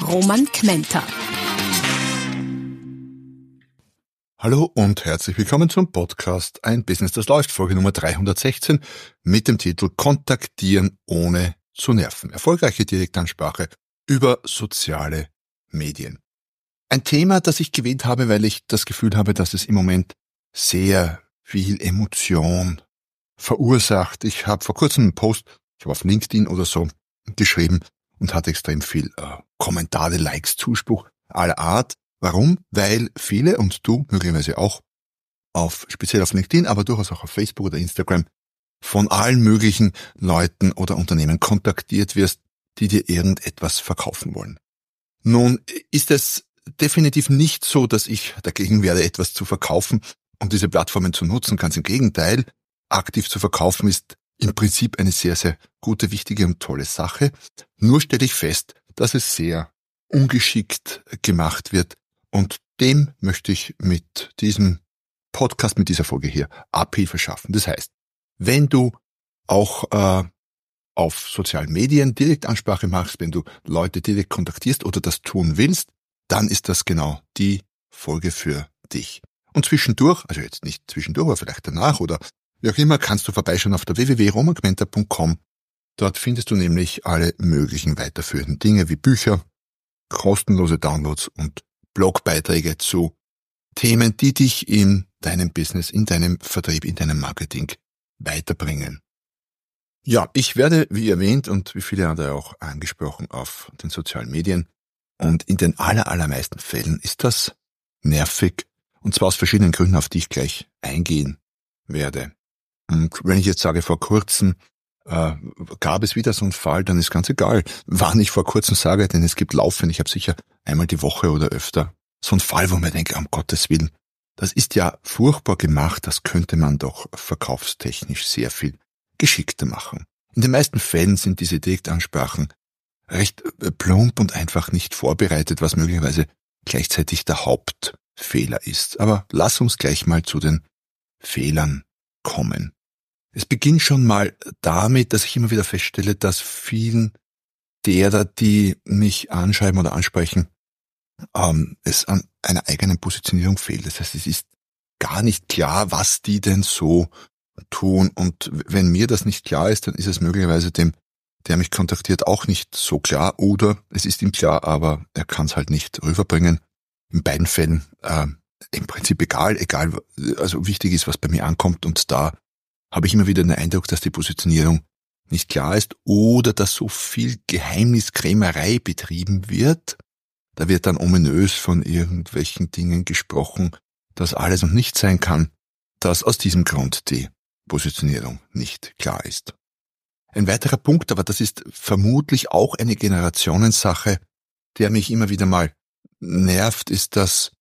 Roman Kmenter. Hallo und herzlich willkommen zum Podcast Ein Business, das läuft, Folge Nummer 316 mit dem Titel Kontaktieren ohne zu nerven. Erfolgreiche Direktansprache über soziale Medien. Ein Thema, das ich gewählt habe, weil ich das Gefühl habe, dass es im Moment sehr viel Emotion verursacht. Ich habe vor kurzem einen Post, ich habe auf LinkedIn oder so geschrieben und hatte extrem viel äh, Kommentare, Likes, Zuspruch aller Art. Warum? Weil viele und du möglicherweise auch auf, speziell auf LinkedIn, aber durchaus auch auf Facebook oder Instagram von allen möglichen Leuten oder Unternehmen kontaktiert wirst, die dir irgendetwas verkaufen wollen. Nun ist es definitiv nicht so, dass ich dagegen werde, etwas zu verkaufen und diese Plattformen zu nutzen. Ganz im Gegenteil, aktiv zu verkaufen ist im Prinzip eine sehr, sehr gute, wichtige und tolle Sache. Nur stelle ich fest, dass es sehr ungeschickt gemacht wird und dem möchte ich mit diesem Podcast, mit dieser Folge hier Abhilfe schaffen. Das heißt, wenn du auch äh, auf sozialen Medien Direktansprache machst, wenn du Leute direkt kontaktierst oder das tun willst, dann ist das genau die Folge für dich. Und zwischendurch, also jetzt nicht zwischendurch, aber vielleicht danach oder wie auch immer, kannst du vorbeischauen auf der www.romagmenta.com. Dort findest du nämlich alle möglichen weiterführenden Dinge wie Bücher, kostenlose Downloads und Blogbeiträge zu Themen, die dich in deinem Business, in deinem Vertrieb, in deinem Marketing weiterbringen. Ja, ich werde, wie erwähnt und wie viele andere auch angesprochen, auf den sozialen Medien und in den aller, allermeisten Fällen ist das nervig. Und zwar aus verschiedenen Gründen, auf die ich gleich eingehen werde. Und wenn ich jetzt sage, vor kurzem äh, gab es wieder so einen Fall, dann ist ganz egal, wann ich vor kurzem sage, denn es gibt laufend, ich habe sicher einmal die Woche oder öfter so einen Fall, wo man denkt, um Gottes Willen, das ist ja furchtbar gemacht, das könnte man doch verkaufstechnisch sehr viel geschickter machen. In den meisten Fällen sind diese Direktansprachen recht äh, plump und einfach nicht vorbereitet, was möglicherweise gleichzeitig der Hauptfehler ist. Aber lass uns gleich mal zu den Fehlern kommen. Es beginnt schon mal damit, dass ich immer wieder feststelle, dass vielen derer, die mich anschreiben oder ansprechen, ähm, es an einer eigenen Positionierung fehlt. Das heißt, es ist gar nicht klar, was die denn so tun. Und wenn mir das nicht klar ist, dann ist es möglicherweise dem der mich kontaktiert, auch nicht so klar oder es ist ihm klar, aber er kann es halt nicht rüberbringen. In beiden Fällen äh, im Prinzip egal, egal, also wichtig ist, was bei mir ankommt und da habe ich immer wieder den Eindruck, dass die Positionierung nicht klar ist oder dass so viel Geheimniskrämerei betrieben wird. Da wird dann ominös von irgendwelchen Dingen gesprochen, dass alles und nicht sein kann, dass aus diesem Grund die Positionierung nicht klar ist. Ein weiterer Punkt, aber das ist vermutlich auch eine Generationensache, der mich immer wieder mal nervt, ist, dass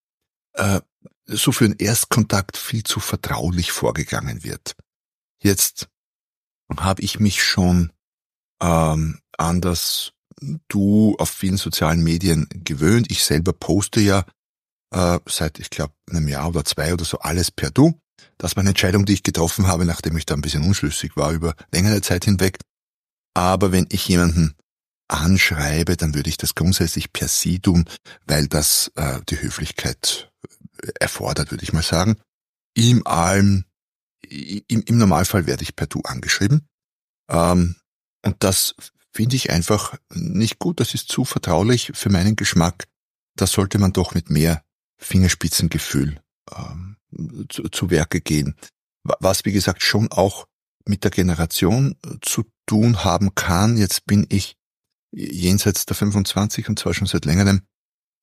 äh, so für einen Erstkontakt viel zu vertraulich vorgegangen wird. Jetzt habe ich mich schon ähm, an das Du auf vielen sozialen Medien gewöhnt. Ich selber poste ja äh, seit, ich glaube, einem Jahr oder zwei oder so alles per Du. Das war eine Entscheidung, die ich getroffen habe, nachdem ich da ein bisschen unschlüssig war über längere Zeit hinweg. Aber wenn ich jemanden anschreibe, dann würde ich das grundsätzlich per Sie tun, weil das äh, die Höflichkeit äh, erfordert, würde ich mal sagen. Im allem, im, im Normalfall werde ich per Du angeschrieben. Ähm, und das finde ich einfach nicht gut. Das ist zu vertraulich für meinen Geschmack. Das sollte man doch mit mehr Fingerspitzengefühl ähm, zu, zu Werke gehen. Was, wie gesagt, schon auch mit der Generation äh, zu tun haben kann. Jetzt bin ich jenseits der 25 und zwar schon seit längerem.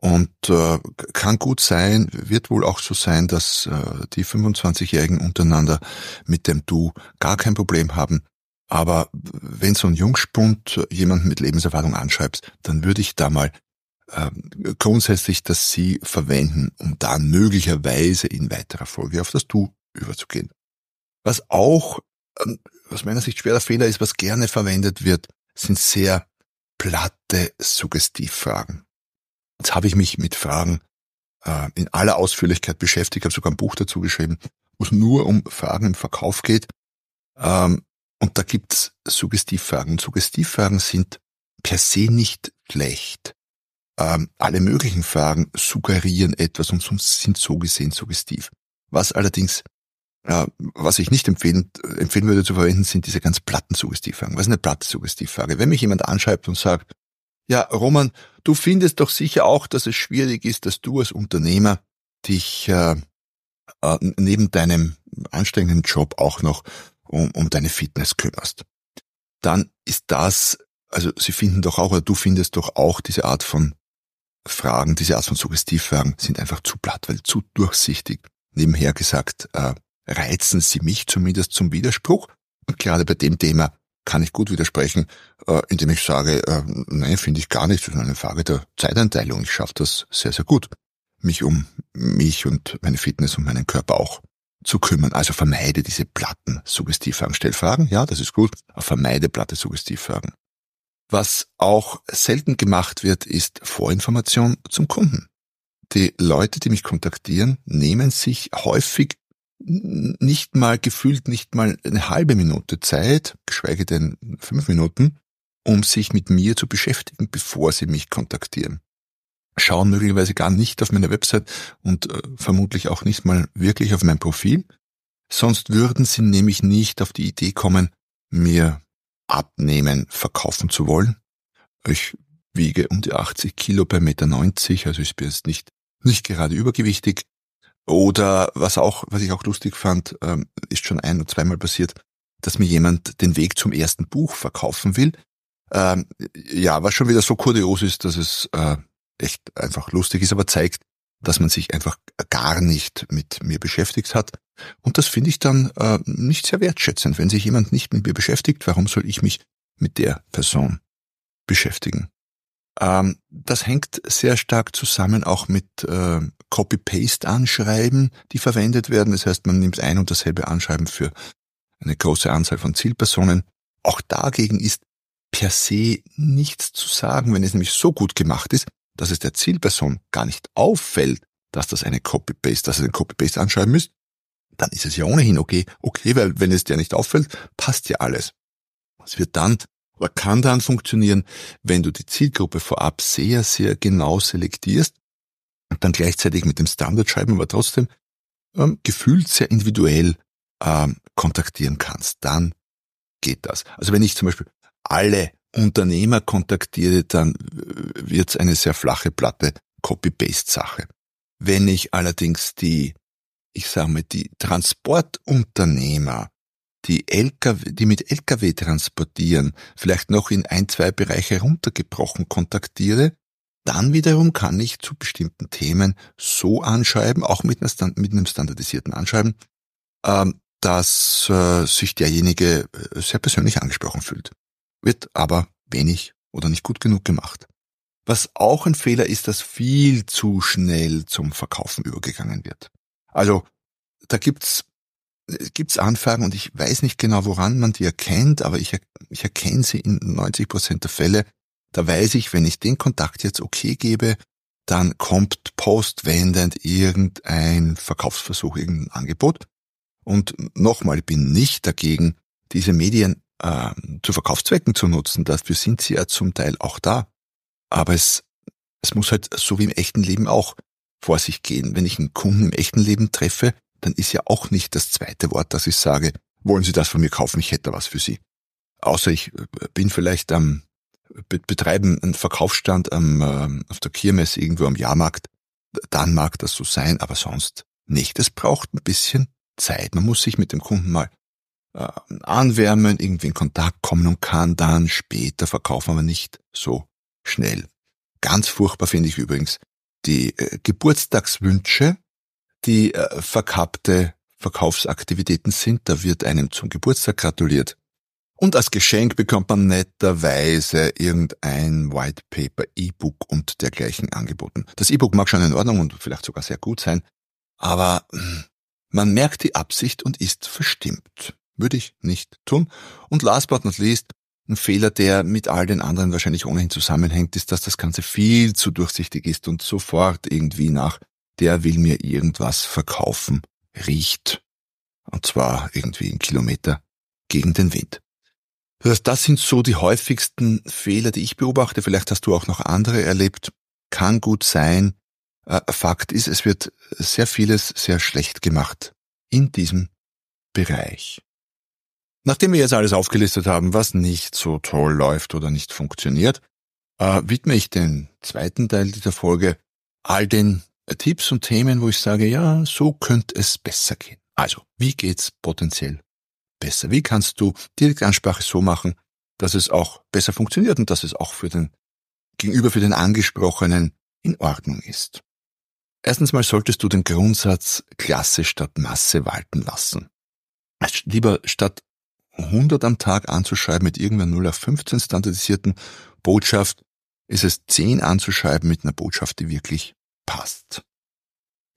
Und äh, kann gut sein, wird wohl auch so sein, dass äh, die 25-Jährigen untereinander mit dem Du gar kein Problem haben. Aber wenn so ein Jungspund jemanden mit Lebenserfahrung anschreibst, dann würde ich da mal äh, grundsätzlich, dass Sie verwenden, um dann möglicherweise in weiterer Folge auf das Du überzugehen. Was auch ähm, aus meiner Sicht schwerer Fehler ist, was gerne verwendet wird, sind sehr platte Suggestivfragen. Jetzt habe ich mich mit Fragen äh, in aller Ausführlichkeit beschäftigt, habe sogar ein Buch dazu geschrieben, wo es nur um Fragen im Verkauf geht. Ähm, und da gibt's Suggestivfragen. Suggestivfragen sind per se nicht schlecht. Ähm, alle möglichen Fragen suggerieren etwas und sind so gesehen suggestiv. Was allerdings, äh, was ich nicht empfehlen, empfehlen würde zu verwenden, sind diese ganz platten Suggestivfragen. Was ist eine platte Suggestivfrage? Wenn mich jemand anschreibt und sagt, ja, Roman, du findest doch sicher auch, dass es schwierig ist, dass du als Unternehmer dich äh, äh, neben deinem anstrengenden Job auch noch um, um deine Fitness kümmerst. Dann ist das, also sie finden doch auch, oder du findest doch auch diese Art von Fragen, diese Art von Suggestivfragen sind einfach zu platt, weil zu durchsichtig. Nebenher gesagt, äh, reizen sie mich zumindest zum Widerspruch. Und gerade bei dem Thema kann ich gut widersprechen, äh, indem ich sage, äh, nein, finde ich gar nicht. Das ist eine Frage der Zeiteinteilung. Ich schaffe das sehr, sehr gut, mich um mich und meine Fitness und meinen Körper auch zu kümmern. Also vermeide diese platten Suggestivfragen. Stell Fragen, ja, das ist gut, aber vermeide platte Suggestivfragen. Was auch selten gemacht wird, ist Vorinformation zum Kunden. Die Leute, die mich kontaktieren, nehmen sich häufig nicht mal gefühlt nicht mal eine halbe Minute Zeit, geschweige denn fünf Minuten, um sich mit mir zu beschäftigen, bevor sie mich kontaktieren. Schauen möglicherweise gar nicht auf meine Website und äh, vermutlich auch nicht mal wirklich auf mein Profil. Sonst würden sie nämlich nicht auf die Idee kommen, mir abnehmen, verkaufen zu wollen. Ich wiege um die 80 Kilo bei Meter 90, also ich bin jetzt nicht, nicht gerade übergewichtig. Oder was auch, was ich auch lustig fand, ähm, ist schon ein- oder zweimal passiert, dass mir jemand den Weg zum ersten Buch verkaufen will. Ähm, ja, was schon wieder so kurios ist, dass es äh, echt einfach lustig ist, aber zeigt, dass man sich einfach gar nicht mit mir beschäftigt hat. Und das finde ich dann äh, nicht sehr wertschätzend. Wenn sich jemand nicht mit mir beschäftigt, warum soll ich mich mit der Person beschäftigen? Ähm, das hängt sehr stark zusammen auch mit äh, Copy-Paste-Anschreiben, die verwendet werden. Das heißt, man nimmt ein und dasselbe Anschreiben für eine große Anzahl von Zielpersonen. Auch dagegen ist per se nichts zu sagen, wenn es nämlich so gut gemacht ist, dass es der Zielperson gar nicht auffällt, dass das eine Copy-Paste, dass es ein Copy-Paste-Anschreiben ist, dann ist es ja ohnehin okay. Okay, weil wenn es dir nicht auffällt, passt ja alles. Es wird dann oder kann dann funktionieren, wenn du die Zielgruppe vorab sehr, sehr genau selektierst und dann gleichzeitig mit dem Standard schreiben, aber trotzdem ähm, gefühlt sehr individuell ähm, kontaktieren kannst. Dann geht das. Also wenn ich zum Beispiel alle Unternehmer kontaktiere, dann wird es eine sehr flache Platte Copy-Paste-Sache. Wenn ich allerdings die, ich sage mal, die Transportunternehmer die LKW, die mit LKW transportieren, vielleicht noch in ein, zwei Bereiche runtergebrochen kontaktiere, dann wiederum kann ich zu bestimmten Themen so anschreiben, auch mit, mit einem standardisierten Anschreiben, ähm, dass äh, sich derjenige äh, sehr persönlich angesprochen fühlt. Wird aber wenig oder nicht gut genug gemacht. Was auch ein Fehler ist, dass viel zu schnell zum Verkaufen übergegangen wird. Also da gibt's gibt es Anfragen und ich weiß nicht genau, woran man die erkennt, aber ich, ich erkenne sie in 90 Prozent der Fälle. Da weiß ich, wenn ich den Kontakt jetzt okay gebe, dann kommt postwendend irgendein Verkaufsversuch, irgendein Angebot. Und nochmal, ich bin nicht dagegen, diese Medien äh, zu Verkaufszwecken zu nutzen. Dafür sind sie ja zum Teil auch da. Aber es, es muss halt so wie im echten Leben auch vor sich gehen. Wenn ich einen Kunden im echten Leben treffe, dann ist ja auch nicht das zweite Wort, dass ich sage, wollen Sie das von mir kaufen, ich hätte was für Sie. Außer ich äh, bin vielleicht am betreiben einen Verkaufsstand am, äh, auf der Kirmes irgendwo am Jahrmarkt, dann mag das so sein, aber sonst nicht. Es braucht ein bisschen Zeit. Man muss sich mit dem Kunden mal äh, anwärmen, irgendwie in Kontakt kommen und kann dann später verkaufen, aber nicht so schnell. Ganz furchtbar finde ich übrigens die äh, Geburtstagswünsche die äh, verkappte Verkaufsaktivitäten sind. Da wird einem zum Geburtstag gratuliert Und als Geschenk bekommt man netterweise irgendein White Paper, E-Book und dergleichen angeboten. Das E-Book mag schon in Ordnung und vielleicht sogar sehr gut sein, aber hm, man merkt die Absicht und ist verstimmt. Würde ich nicht tun. Und last but not least, ein Fehler, der mit all den anderen wahrscheinlich ohnehin zusammenhängt, ist, dass das Ganze viel zu durchsichtig ist und sofort irgendwie nach, der will mir irgendwas verkaufen, riecht. Und zwar irgendwie einen Kilometer gegen den Wind. Das das sind so die häufigsten Fehler, die ich beobachte. Vielleicht hast du auch noch andere erlebt. Kann gut sein. Äh, Fakt ist, es wird sehr vieles sehr schlecht gemacht in diesem Bereich. Nachdem wir jetzt alles aufgelistet haben, was nicht so toll läuft oder nicht funktioniert, äh, widme ich den zweiten Teil dieser Folge all den Tipps und Themen, wo ich sage, ja, so könnte es besser gehen. Also, wie geht's potenziell besser? Wie kannst du Direktansprache so machen, dass es auch besser funktioniert und dass es auch für den Gegenüber, für den Angesprochenen in Ordnung ist? Erstens mal solltest du den Grundsatz Klasse statt Masse walten lassen. Lieber statt 100 am Tag anzuschreiben mit irgendeiner 0 auf 15 standardisierten Botschaft, ist es 10 anzuschreiben mit einer Botschaft, die wirklich passt.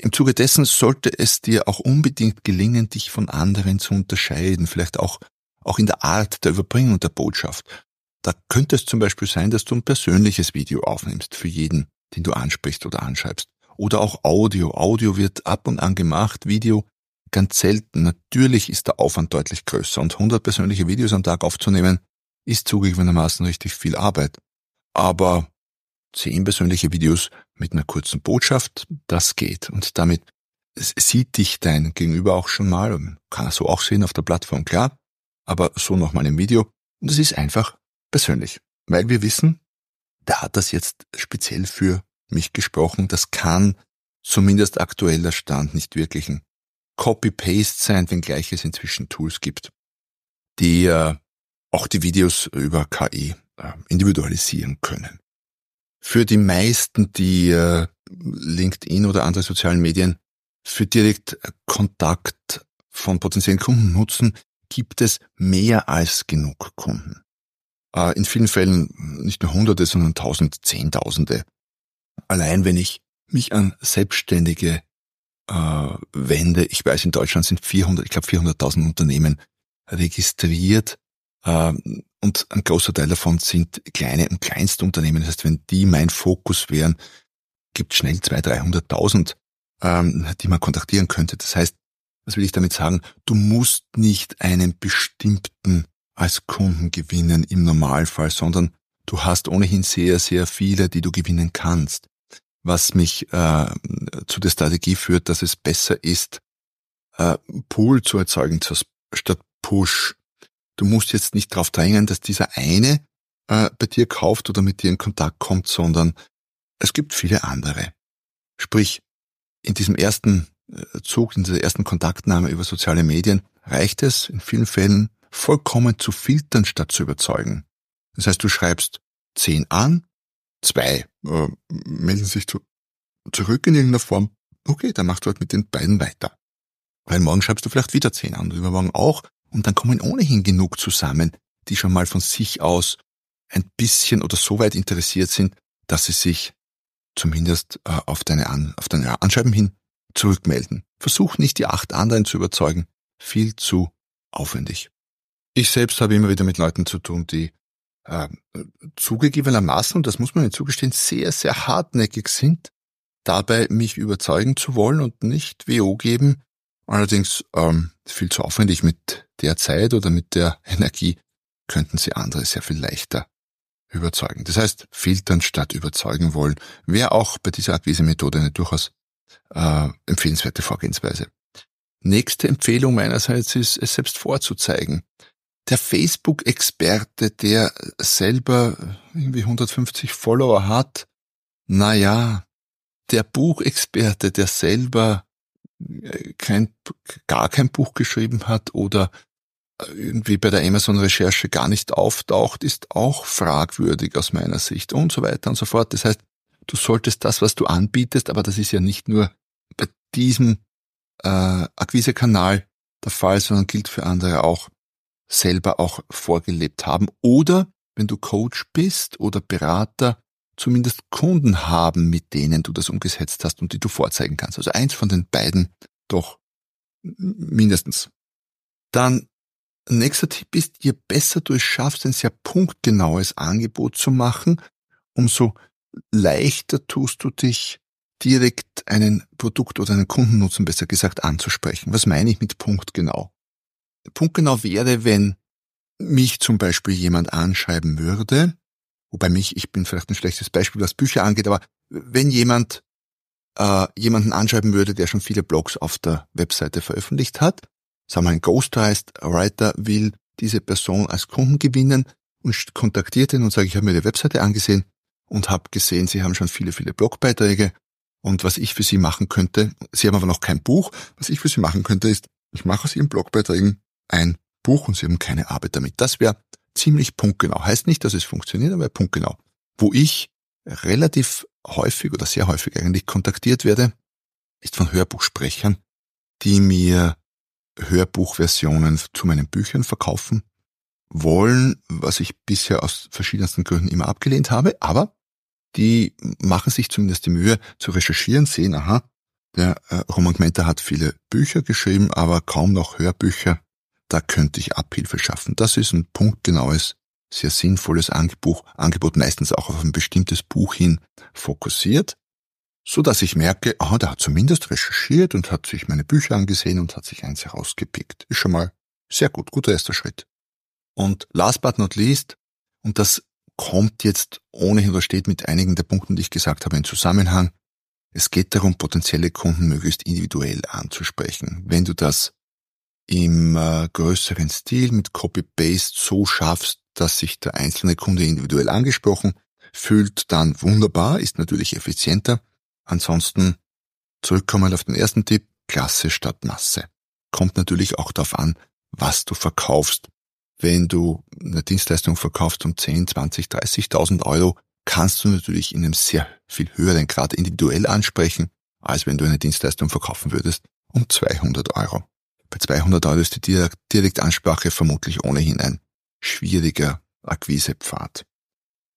Im Zuge dessen sollte es dir auch unbedingt gelingen, dich von anderen zu unterscheiden, vielleicht auch, auch in der Art der Überbringung der Botschaft. Da könnte es zum Beispiel sein, dass du ein persönliches Video aufnimmst für jeden, den du ansprichst oder anschreibst. Oder auch Audio. Audio wird ab und an gemacht, Video ganz selten. Natürlich ist der Aufwand deutlich größer und 100 persönliche Videos am Tag aufzunehmen, ist zugegebenermaßen richtig viel Arbeit. Aber 10 persönliche Videos mit einer kurzen Botschaft, das geht. Und damit sieht dich dein Gegenüber auch schon mal, kann er so auch sehen auf der Plattform, klar, aber so nochmal im Video. Und es ist einfach persönlich, weil wir wissen, der hat das jetzt speziell für mich gesprochen, das kann zumindest aktueller Stand nicht wirklich ein Copy-Paste sein, wenngleich es inzwischen Tools gibt, die äh, auch die Videos über KI äh, individualisieren können. Für die meisten, die äh, LinkedIn oder andere sozialen Medien für direkt Kontakt von potenziellen Kunden nutzen, gibt es mehr als genug Kunden. Äh, in vielen Fällen nicht nur Hunderte, sondern Tausend, Zehntausende. Allein wenn ich mich an Selbstständige äh, wende, ich weiß, in Deutschland sind 400, ich glaube 400.000 Unternehmen registriert, äh, und ein großer Teil davon sind kleine und kleinste Unternehmen. Das heißt, wenn die mein Fokus wären, gibt schnell 200.000, 300.000, ähm, die man kontaktieren könnte. Das heißt, was will ich damit sagen? Du musst nicht einen bestimmten als Kunden gewinnen im Normalfall, sondern du hast ohnehin sehr, sehr viele, die du gewinnen kannst. Was mich äh, zu der Strategie führt, dass es besser ist, äh, Pool zu erzeugen statt Push. Du musst jetzt nicht darauf drängen, dass dieser eine äh, bei dir kauft oder mit dir in Kontakt kommt, sondern es gibt viele andere. Sprich, in diesem ersten äh, Zug, in dieser ersten Kontaktnahme über soziale Medien reicht es in vielen Fällen vollkommen zu filtern, statt zu überzeugen. Das heißt, du schreibst zehn an, zwei äh, melden sich zu, zurück in irgendeiner Form. Okay, dann machst du halt mit den beiden weiter. Weil morgen schreibst du vielleicht wieder zehn an und übermorgen auch und dann kommen ohnehin genug zusammen, die schon mal von sich aus ein bisschen oder so weit interessiert sind, dass sie sich zumindest äh, auf deine, An auf deine Anschreiben hin zurückmelden. Versuch nicht die acht anderen zu überzeugen. Viel zu aufwendig. Ich selbst habe immer wieder mit Leuten zu tun, die äh, zugegebenermaßen, und das muss man ihnen zugestehen, sehr, sehr hartnäckig sind, dabei mich überzeugen zu wollen und nicht WO geben. Allerdings ähm, viel zu aufwendig mit der Zeit oder mit der Energie könnten sie andere sehr viel leichter überzeugen. Das heißt, filtern statt überzeugen wollen, wäre auch bei dieser Akquise-Methode eine durchaus äh, empfehlenswerte Vorgehensweise. Nächste Empfehlung meinerseits ist, es selbst vorzuzeigen. Der Facebook-Experte, der selber irgendwie 150 Follower hat, na ja, der Buchexperte, der selber kein, gar kein Buch geschrieben hat oder irgendwie bei der Amazon-Recherche gar nicht auftaucht, ist auch fragwürdig aus meiner Sicht und so weiter und so fort. Das heißt, du solltest das, was du anbietest, aber das ist ja nicht nur bei diesem äh, Akquisekanal der Fall, sondern gilt für andere auch, selber auch vorgelebt haben oder wenn du Coach bist oder Berater, zumindest Kunden haben, mit denen du das umgesetzt hast und die du vorzeigen kannst. Also eins von den beiden doch mindestens. Dann nächster Tipp ist, je besser du es schaffst, ein sehr punktgenaues Angebot zu machen, umso leichter tust du dich direkt einen Produkt oder einen Kundennutzen besser gesagt anzusprechen. Was meine ich mit punktgenau? Punktgenau wäre, wenn mich zum Beispiel jemand anschreiben würde, wobei mich, ich bin vielleicht ein schlechtes Beispiel, was Bücher angeht, aber wenn jemand äh, jemanden anschreiben würde, der schon viele Blogs auf der Webseite veröffentlicht hat, sagen wir ein Ghostwriter will diese Person als Kunden gewinnen und kontaktiert ihn und sagt, ich habe mir die Webseite angesehen und habe gesehen, Sie haben schon viele, viele Blogbeiträge und was ich für Sie machen könnte, Sie haben aber noch kein Buch, was ich für Sie machen könnte, ist, ich mache aus Ihren Blogbeiträgen ein Buch und Sie haben keine Arbeit damit. Das wäre ziemlich punktgenau. Heißt nicht, dass es funktioniert, aber punktgenau. Wo ich relativ häufig oder sehr häufig eigentlich kontaktiert werde, ist von Hörbuchsprechern, die mir Hörbuchversionen zu meinen Büchern verkaufen wollen, was ich bisher aus verschiedensten Gründen immer abgelehnt habe, aber die machen sich zumindest die Mühe zu recherchieren, sehen, aha, der äh, Roman Gmenter hat viele Bücher geschrieben, aber kaum noch Hörbücher. Da könnte ich Abhilfe schaffen. Das ist ein punktgenaues, sehr sinnvolles Angebot, Angebot meistens auch auf ein bestimmtes Buch hin fokussiert, so dass ich merke, aha, der hat zumindest recherchiert und hat sich meine Bücher angesehen und hat sich eins herausgepickt. Ist schon mal sehr gut, guter erster Schritt. Und last but not least, und das kommt jetzt ohnehin oder steht mit einigen der Punkten, die ich gesagt habe, in Zusammenhang, es geht darum, potenzielle Kunden möglichst individuell anzusprechen. Wenn du das im äh, größeren Stil mit Copy-Paste so schaffst, dass sich der einzelne Kunde individuell angesprochen fühlt, dann wunderbar, ist natürlich effizienter. Ansonsten zurückkommen auf den ersten Tipp, Klasse statt Masse. Kommt natürlich auch darauf an, was du verkaufst. Wenn du eine Dienstleistung verkaufst um 10, 20, 30.000 Euro, kannst du natürlich in einem sehr viel höheren Grad individuell ansprechen, als wenn du eine Dienstleistung verkaufen würdest um 200 Euro. Bei 200 Euro ist die Direktansprache vermutlich ohnehin ein schwieriger Akquisepfad.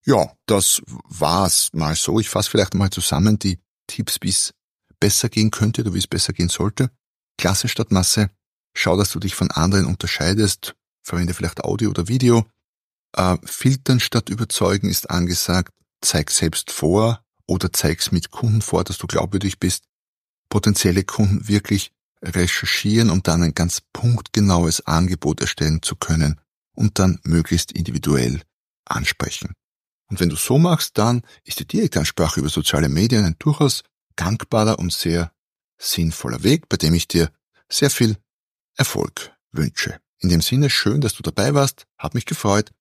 Ja, das war's mal so. Ich fasse vielleicht mal zusammen die Tipps, wie es besser gehen könnte oder wie es besser gehen sollte. Klasse statt Masse. Schau, dass du dich von anderen unterscheidest. Verwende vielleicht Audio oder Video. Äh, filtern statt überzeugen ist angesagt. Zeig selbst vor oder zeig's mit Kunden vor, dass du glaubwürdig bist. Potenzielle Kunden wirklich recherchieren, um dann ein ganz punktgenaues Angebot erstellen zu können und dann möglichst individuell ansprechen. Und wenn du so machst, dann ist die Direktansprache über soziale Medien ein durchaus gangbarer und sehr sinnvoller Weg, bei dem ich dir sehr viel Erfolg wünsche. In dem Sinne, schön, dass du dabei warst, hat mich gefreut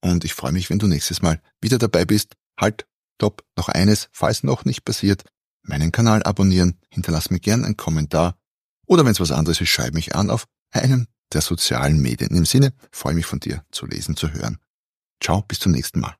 und ich freue mich, wenn du nächstes Mal wieder dabei bist. Halt, top, noch eines, falls noch nicht passiert, meinen Kanal abonnieren, hinterlass mir gern einen Kommentar oder wenn es was anderes ist, schreib mich an auf einem der sozialen Medien. Im Sinne, freue mich von dir zu lesen, zu hören. Ciao, bis zum nächsten Mal.